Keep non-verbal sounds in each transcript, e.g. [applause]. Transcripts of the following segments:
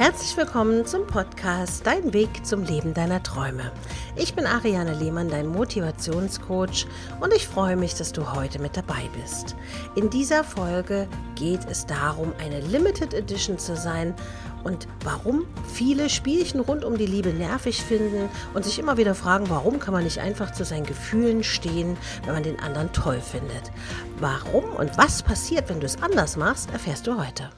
Herzlich willkommen zum Podcast Dein Weg zum Leben deiner Träume. Ich bin Ariane Lehmann, dein Motivationscoach und ich freue mich, dass du heute mit dabei bist. In dieser Folge geht es darum, eine Limited Edition zu sein und warum viele Spielchen rund um die Liebe nervig finden und sich immer wieder fragen, warum kann man nicht einfach zu seinen Gefühlen stehen, wenn man den anderen toll findet. Warum und was passiert, wenn du es anders machst, erfährst du heute.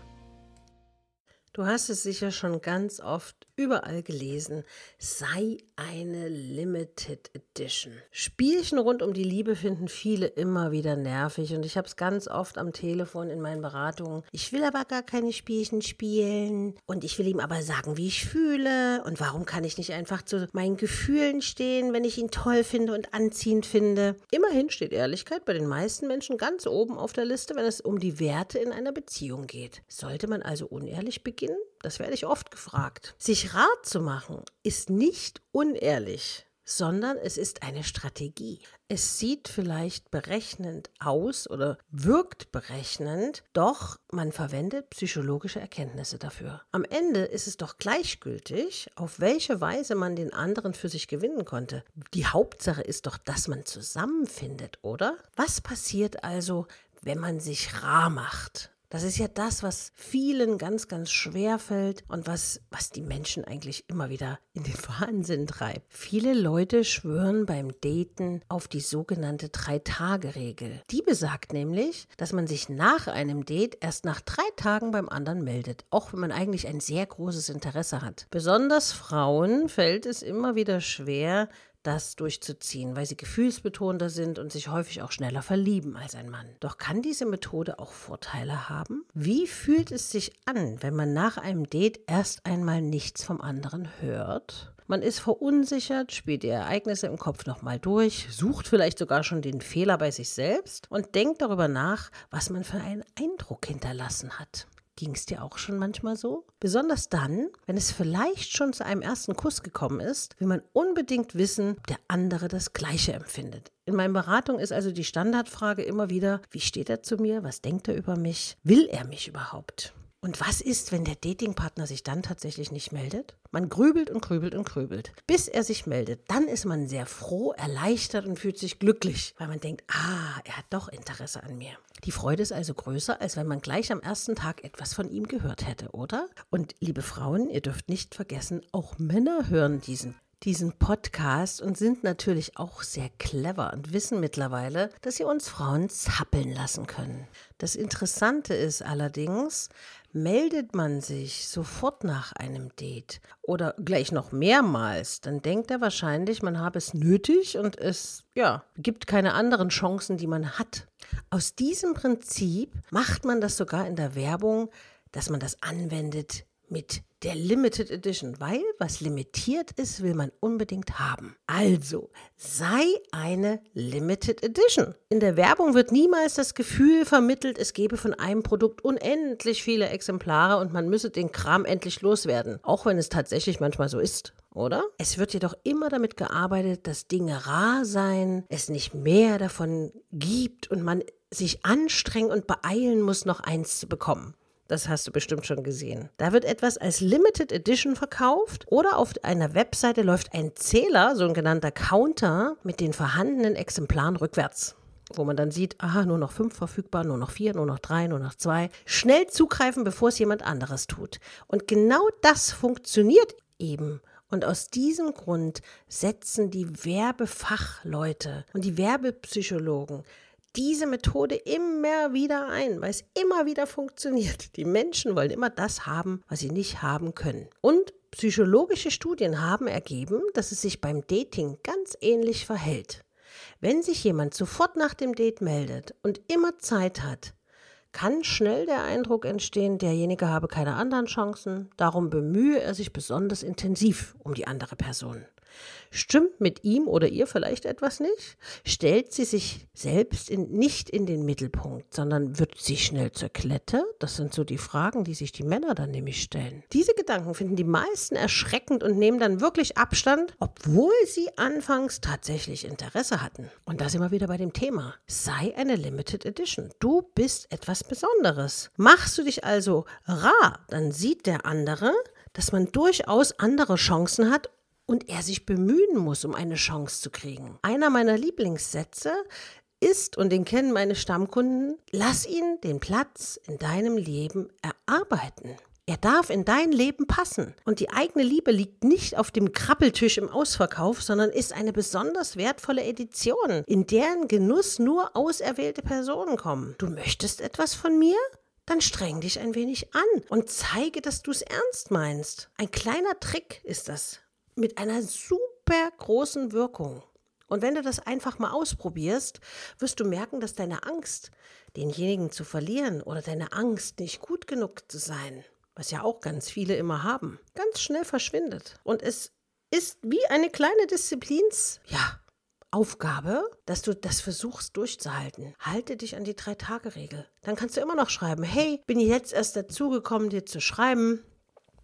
Du hast es sicher schon ganz oft überall gelesen. Sei eine Limited Edition. Spielchen rund um die Liebe finden viele immer wieder nervig und ich habe es ganz oft am Telefon in meinen Beratungen. Ich will aber gar keine Spielchen spielen und ich will ihm aber sagen, wie ich fühle und warum kann ich nicht einfach zu meinen Gefühlen stehen, wenn ich ihn toll finde und anziehend finde. Immerhin steht Ehrlichkeit bei den meisten Menschen ganz oben auf der Liste, wenn es um die Werte in einer Beziehung geht. Sollte man also unehrlich beginnen? Beginnen? Das werde ich oft gefragt. Sich rat zu machen ist nicht unehrlich, sondern es ist eine Strategie. Es sieht vielleicht berechnend aus oder wirkt berechnend, doch man verwendet psychologische Erkenntnisse dafür. Am Ende ist es doch gleichgültig, auf welche Weise man den anderen für sich gewinnen konnte. Die Hauptsache ist doch, dass man zusammenfindet, oder? Was passiert also, wenn man sich rar macht? Das ist ja das, was vielen ganz, ganz schwer fällt und was, was die Menschen eigentlich immer wieder in den [laughs] Wahnsinn treibt. Viele Leute schwören beim Daten auf die sogenannte Drei-Tage-Regel. Die besagt nämlich, dass man sich nach einem Date erst nach drei Tagen beim anderen meldet, auch wenn man eigentlich ein sehr großes Interesse hat. Besonders Frauen fällt es immer wieder schwer, das durchzuziehen, weil sie gefühlsbetonter sind und sich häufig auch schneller verlieben als ein Mann. Doch kann diese Methode auch Vorteile haben? Wie fühlt es sich an, wenn man nach einem Date erst einmal nichts vom anderen hört? Man ist verunsichert, spielt die Ereignisse im Kopf nochmal durch, sucht vielleicht sogar schon den Fehler bei sich selbst und denkt darüber nach, was man für einen Eindruck hinterlassen hat. Ging es dir auch schon manchmal so? Besonders dann, wenn es vielleicht schon zu einem ersten Kuss gekommen ist, will man unbedingt wissen, ob der andere das Gleiche empfindet. In meiner Beratung ist also die Standardfrage immer wieder, wie steht er zu mir? Was denkt er über mich? Will er mich überhaupt? Und was ist, wenn der Datingpartner sich dann tatsächlich nicht meldet? Man grübelt und grübelt und grübelt, bis er sich meldet. Dann ist man sehr froh, erleichtert und fühlt sich glücklich, weil man denkt, ah, er hat doch Interesse an mir. Die Freude ist also größer, als wenn man gleich am ersten Tag etwas von ihm gehört hätte, oder? Und liebe Frauen, ihr dürft nicht vergessen, auch Männer hören diesen diesen Podcast und sind natürlich auch sehr clever und wissen mittlerweile, dass sie uns Frauen zappeln lassen können. Das Interessante ist allerdings, meldet man sich sofort nach einem Date oder gleich noch mehrmals, dann denkt er wahrscheinlich, man habe es nötig und es ja, gibt keine anderen Chancen, die man hat. Aus diesem Prinzip macht man das sogar in der Werbung, dass man das anwendet mit der Limited Edition, weil was limitiert ist, will man unbedingt haben. Also sei eine Limited Edition. In der Werbung wird niemals das Gefühl vermittelt, es gebe von einem Produkt unendlich viele Exemplare und man müsse den Kram endlich loswerden, auch wenn es tatsächlich manchmal so ist oder? Es wird jedoch immer damit gearbeitet, dass Dinge rar seien, es nicht mehr davon gibt und man sich anstrengen und beeilen muss, noch eins zu bekommen. Das hast du bestimmt schon gesehen. Da wird etwas als Limited Edition verkauft oder auf einer Webseite läuft ein Zähler, so ein genannter Counter, mit den vorhandenen Exemplaren rückwärts wo man dann sieht, aha, nur noch fünf verfügbar, nur noch vier, nur noch drei, nur noch zwei. Schnell zugreifen, bevor es jemand anderes tut. Und genau das funktioniert eben. Und aus diesem Grund setzen die Werbefachleute und die Werbepsychologen diese Methode immer wieder ein, weil es immer wieder funktioniert. [laughs] Die Menschen wollen immer das haben, was sie nicht haben können. Und psychologische Studien haben ergeben, dass es sich beim Dating ganz ähnlich verhält. Wenn sich jemand sofort nach dem Date meldet und immer Zeit hat, kann schnell der Eindruck entstehen, derjenige habe keine anderen Chancen, darum bemühe er sich besonders intensiv um die andere Person. Stimmt mit ihm oder ihr vielleicht etwas nicht? Stellt sie sich selbst in, nicht in den Mittelpunkt, sondern wird sie schnell zur Klette? Das sind so die Fragen, die sich die Männer dann nämlich stellen. Diese Gedanken finden die meisten erschreckend und nehmen dann wirklich Abstand, obwohl sie anfangs tatsächlich Interesse hatten. Und da sind wir wieder bei dem Thema. Sei eine Limited Edition. Du bist etwas Besonderes. Machst du dich also rar, dann sieht der andere, dass man durchaus andere Chancen hat und er sich bemühen muss, um eine Chance zu kriegen. Einer meiner Lieblingssätze ist, und den kennen meine Stammkunden, lass ihn den Platz in deinem Leben erarbeiten. Er darf in dein Leben passen. Und die eigene Liebe liegt nicht auf dem Krabbeltisch im Ausverkauf, sondern ist eine besonders wertvolle Edition, in deren Genuss nur auserwählte Personen kommen. Du möchtest etwas von mir? Dann streng dich ein wenig an und zeige, dass du es ernst meinst. Ein kleiner Trick ist das. Mit einer super großen Wirkung. Und wenn du das einfach mal ausprobierst, wirst du merken, dass deine Angst, denjenigen zu verlieren oder deine Angst, nicht gut genug zu sein, was ja auch ganz viele immer haben, ganz schnell verschwindet. Und es ist wie eine kleine Disziplins, ja, Aufgabe, dass du das versuchst durchzuhalten. Halte dich an die Drei-Tage-Regel. Dann kannst du immer noch schreiben, hey, bin ich jetzt erst dazugekommen, dir zu schreiben.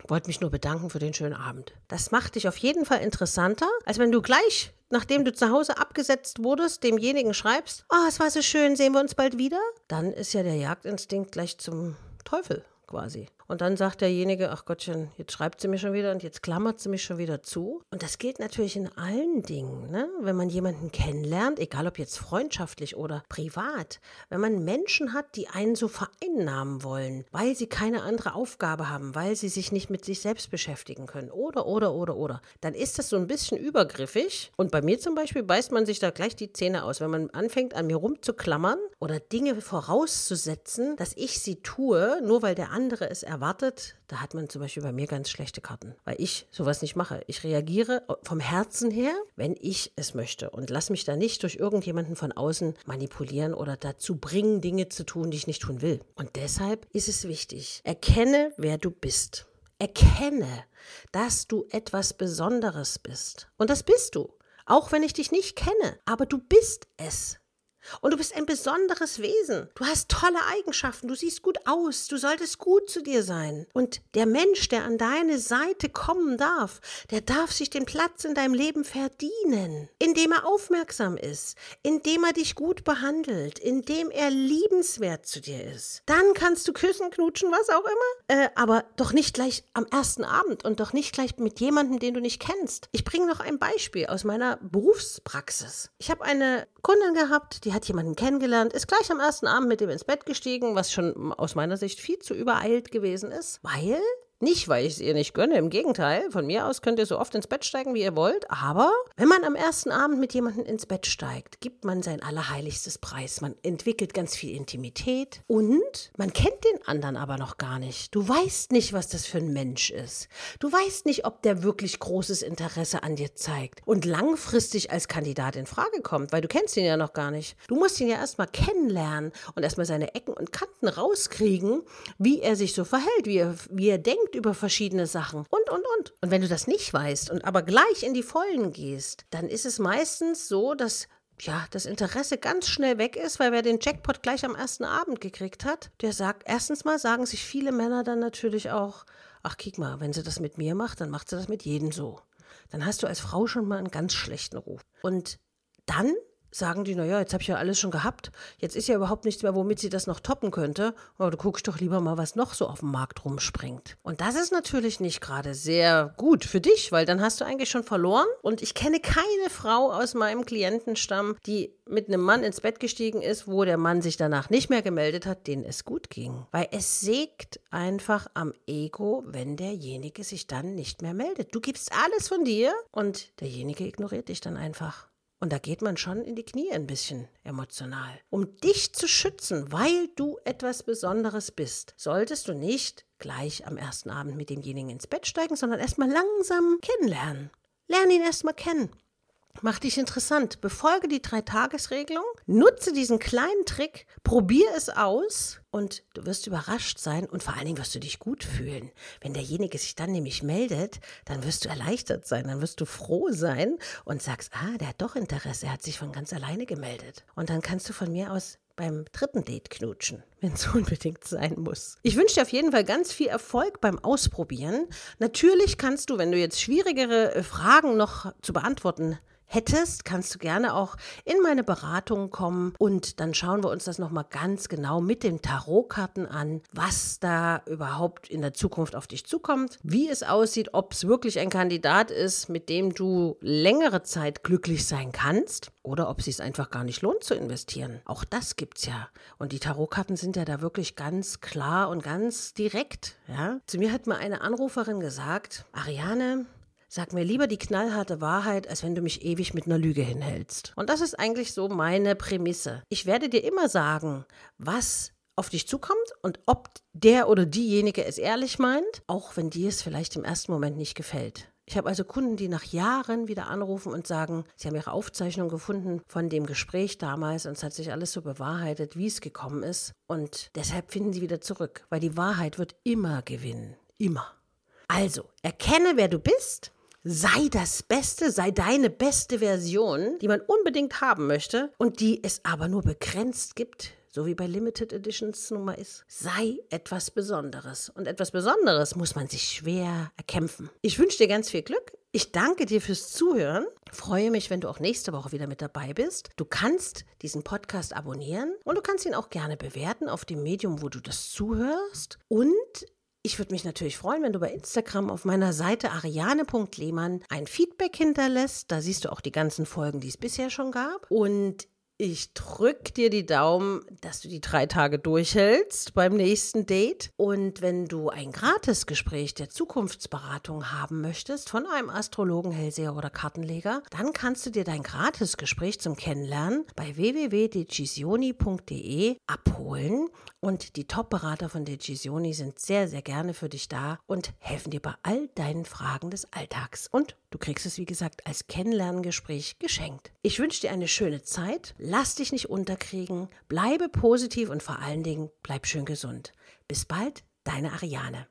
Wollte mich nur bedanken für den schönen Abend. Das macht dich auf jeden Fall interessanter, als wenn du gleich, nachdem du zu Hause abgesetzt wurdest, demjenigen schreibst, oh, es war so schön, sehen wir uns bald wieder. Dann ist ja der Jagdinstinkt gleich zum Teufel quasi. Und dann sagt derjenige, ach Gottchen, jetzt schreibt sie mir schon wieder und jetzt klammert sie mich schon wieder zu. Und das gilt natürlich in allen Dingen, ne? wenn man jemanden kennenlernt, egal ob jetzt freundschaftlich oder privat, wenn man Menschen hat, die einen so vereinnahmen wollen, weil sie keine andere Aufgabe haben, weil sie sich nicht mit sich selbst beschäftigen können oder, oder, oder, oder, dann ist das so ein bisschen übergriffig. Und bei mir zum Beispiel beißt man sich da gleich die Zähne aus, wenn man anfängt, an mir rumzuklammern oder Dinge vorauszusetzen, dass ich sie tue, nur weil der andere es erwartet erwartet, da hat man zum Beispiel bei mir ganz schlechte Karten, weil ich sowas nicht mache. Ich reagiere vom Herzen her, wenn ich es möchte und lasse mich da nicht durch irgendjemanden von außen manipulieren oder dazu bringen, Dinge zu tun, die ich nicht tun will. Und deshalb ist es wichtig, erkenne, wer du bist. Erkenne, dass du etwas Besonderes bist. Und das bist du. Auch wenn ich dich nicht kenne, aber du bist es. Und du bist ein besonderes Wesen. Du hast tolle Eigenschaften. Du siehst gut aus. Du solltest gut zu dir sein. Und der Mensch, der an deine Seite kommen darf, der darf sich den Platz in deinem Leben verdienen, indem er aufmerksam ist, indem er dich gut behandelt, indem er liebenswert zu dir ist. Dann kannst du küssen, knutschen, was auch immer. Äh, aber doch nicht gleich am ersten Abend und doch nicht gleich mit jemandem, den du nicht kennst. Ich bringe noch ein Beispiel aus meiner Berufspraxis. Ich habe eine Kundin gehabt, die hat jemanden kennengelernt, ist gleich am ersten Abend mit dem ins Bett gestiegen, was schon aus meiner Sicht viel zu übereilt gewesen ist, weil nicht, weil ich es ihr nicht gönne, im Gegenteil. Von mir aus könnt ihr so oft ins Bett steigen, wie ihr wollt. Aber wenn man am ersten Abend mit jemandem ins Bett steigt, gibt man sein allerheiligstes Preis. Man entwickelt ganz viel Intimität und man kennt den anderen aber noch gar nicht. Du weißt nicht, was das für ein Mensch ist. Du weißt nicht, ob der wirklich großes Interesse an dir zeigt und langfristig als Kandidat in Frage kommt, weil du kennst ihn ja noch gar nicht. Du musst ihn ja erstmal kennenlernen und erstmal seine Ecken und Kanten rauskriegen, wie er sich so verhält, wie er, wie er denkt denkt über verschiedene Sachen und, und, und. Und wenn du das nicht weißt und aber gleich in die Vollen gehst, dann ist es meistens so, dass ja, das Interesse ganz schnell weg ist, weil wer den Jackpot gleich am ersten Abend gekriegt hat, der sagt, erstens mal sagen sich viele Männer dann natürlich auch, ach, kick mal, wenn sie das mit mir macht, dann macht sie das mit jedem so. Dann hast du als Frau schon mal einen ganz schlechten Ruf. Und dann sagen die, naja, jetzt habe ich ja alles schon gehabt. Jetzt ist ja überhaupt nichts mehr, womit sie das noch toppen könnte. Aber du guckst doch lieber mal, was noch so auf dem Markt rumspringt. Und das ist natürlich nicht gerade sehr gut für dich, weil dann hast du eigentlich schon verloren. Und ich kenne keine Frau aus meinem Klientenstamm, die mit einem Mann ins Bett gestiegen ist, wo der Mann sich danach nicht mehr gemeldet hat, denen es gut ging. Weil es sägt einfach am Ego, wenn derjenige sich dann nicht mehr meldet. Du gibst alles von dir und derjenige ignoriert dich dann einfach. Und da geht man schon in die Knie ein bisschen emotional. Um dich zu schützen, weil du etwas Besonderes bist, solltest du nicht gleich am ersten Abend mit demjenigen ins Bett steigen, sondern erstmal langsam kennenlernen. Lern ihn erstmal kennen. Mach dich interessant. Befolge die Drei-Tages-Regelung. Nutze diesen kleinen Trick. Probier es aus. Und du wirst überrascht sein und vor allen Dingen wirst du dich gut fühlen. Wenn derjenige sich dann nämlich meldet, dann wirst du erleichtert sein. Dann wirst du froh sein und sagst, ah, der hat doch Interesse. Er hat sich von ganz alleine gemeldet. Und dann kannst du von mir aus beim dritten Date knutschen, wenn es [laughs] unbedingt sein muss. Ich wünsche dir auf jeden Fall ganz viel Erfolg beim Ausprobieren. Natürlich kannst du, wenn du jetzt schwierigere Fragen noch zu beantworten hättest, kannst du gerne auch in meine Beratung kommen und dann schauen wir uns das nochmal ganz genau mit den Tarotkarten an, was da überhaupt in der Zukunft auf dich zukommt, wie es aussieht, ob es wirklich ein Kandidat ist, mit dem du längere Zeit glücklich sein kannst oder ob es sich einfach gar nicht lohnt zu investieren. Auch das gibt's ja. Und die Tarotkarten sind ja da wirklich ganz klar und ganz direkt. Ja? Zu mir hat mal eine Anruferin gesagt, Ariane, Sag mir lieber die knallharte Wahrheit, als wenn du mich ewig mit einer Lüge hinhältst. Und das ist eigentlich so meine Prämisse. Ich werde dir immer sagen, was auf dich zukommt und ob der oder diejenige es ehrlich meint, auch wenn dir es vielleicht im ersten Moment nicht gefällt. Ich habe also Kunden, die nach Jahren wieder anrufen und sagen, sie haben ihre Aufzeichnung gefunden von dem Gespräch damals und es hat sich alles so bewahrheitet, wie es gekommen ist. Und deshalb finden sie wieder zurück, weil die Wahrheit wird immer gewinnen. Immer. Also, erkenne, wer du bist, sei das Beste, sei deine beste Version, die man unbedingt haben möchte und die es aber nur begrenzt gibt, so wie bei Limited Editions nun mal ist. Sei etwas Besonderes. Und etwas Besonderes muss man sich schwer erkämpfen. Ich wünsche dir ganz viel Glück. Ich danke dir fürs Zuhören. Freue mich, wenn du auch nächste Woche wieder mit dabei bist. Du kannst diesen Podcast abonnieren und du kannst ihn auch gerne bewerten auf dem Medium, wo du das zuhörst. Und ich würde mich natürlich freuen, wenn du bei Instagram auf meiner Seite ariane.lehmann ein Feedback hinterlässt. Da siehst du auch die ganzen Folgen, die es bisher schon gab. Und ich drück dir die Daumen, dass du die drei Tage durchhältst beim nächsten Date. Und wenn du ein Gratisgespräch der Zukunftsberatung haben möchtest von einem Astrologen, Hellseher oder Kartenleger, dann kannst du dir dein Gratisgespräch zum Kennenlernen bei www.decisioni.de abholen. Und die Top-Berater von Decisioni sind sehr, sehr gerne für dich da und helfen dir bei all deinen Fragen des Alltags. Und du kriegst es, wie gesagt, als Kennenlerngespräch geschenkt. Ich wünsche dir eine schöne Zeit. Lass dich nicht unterkriegen. Bleibe positiv und vor allen Dingen bleib schön gesund. Bis bald, deine Ariane.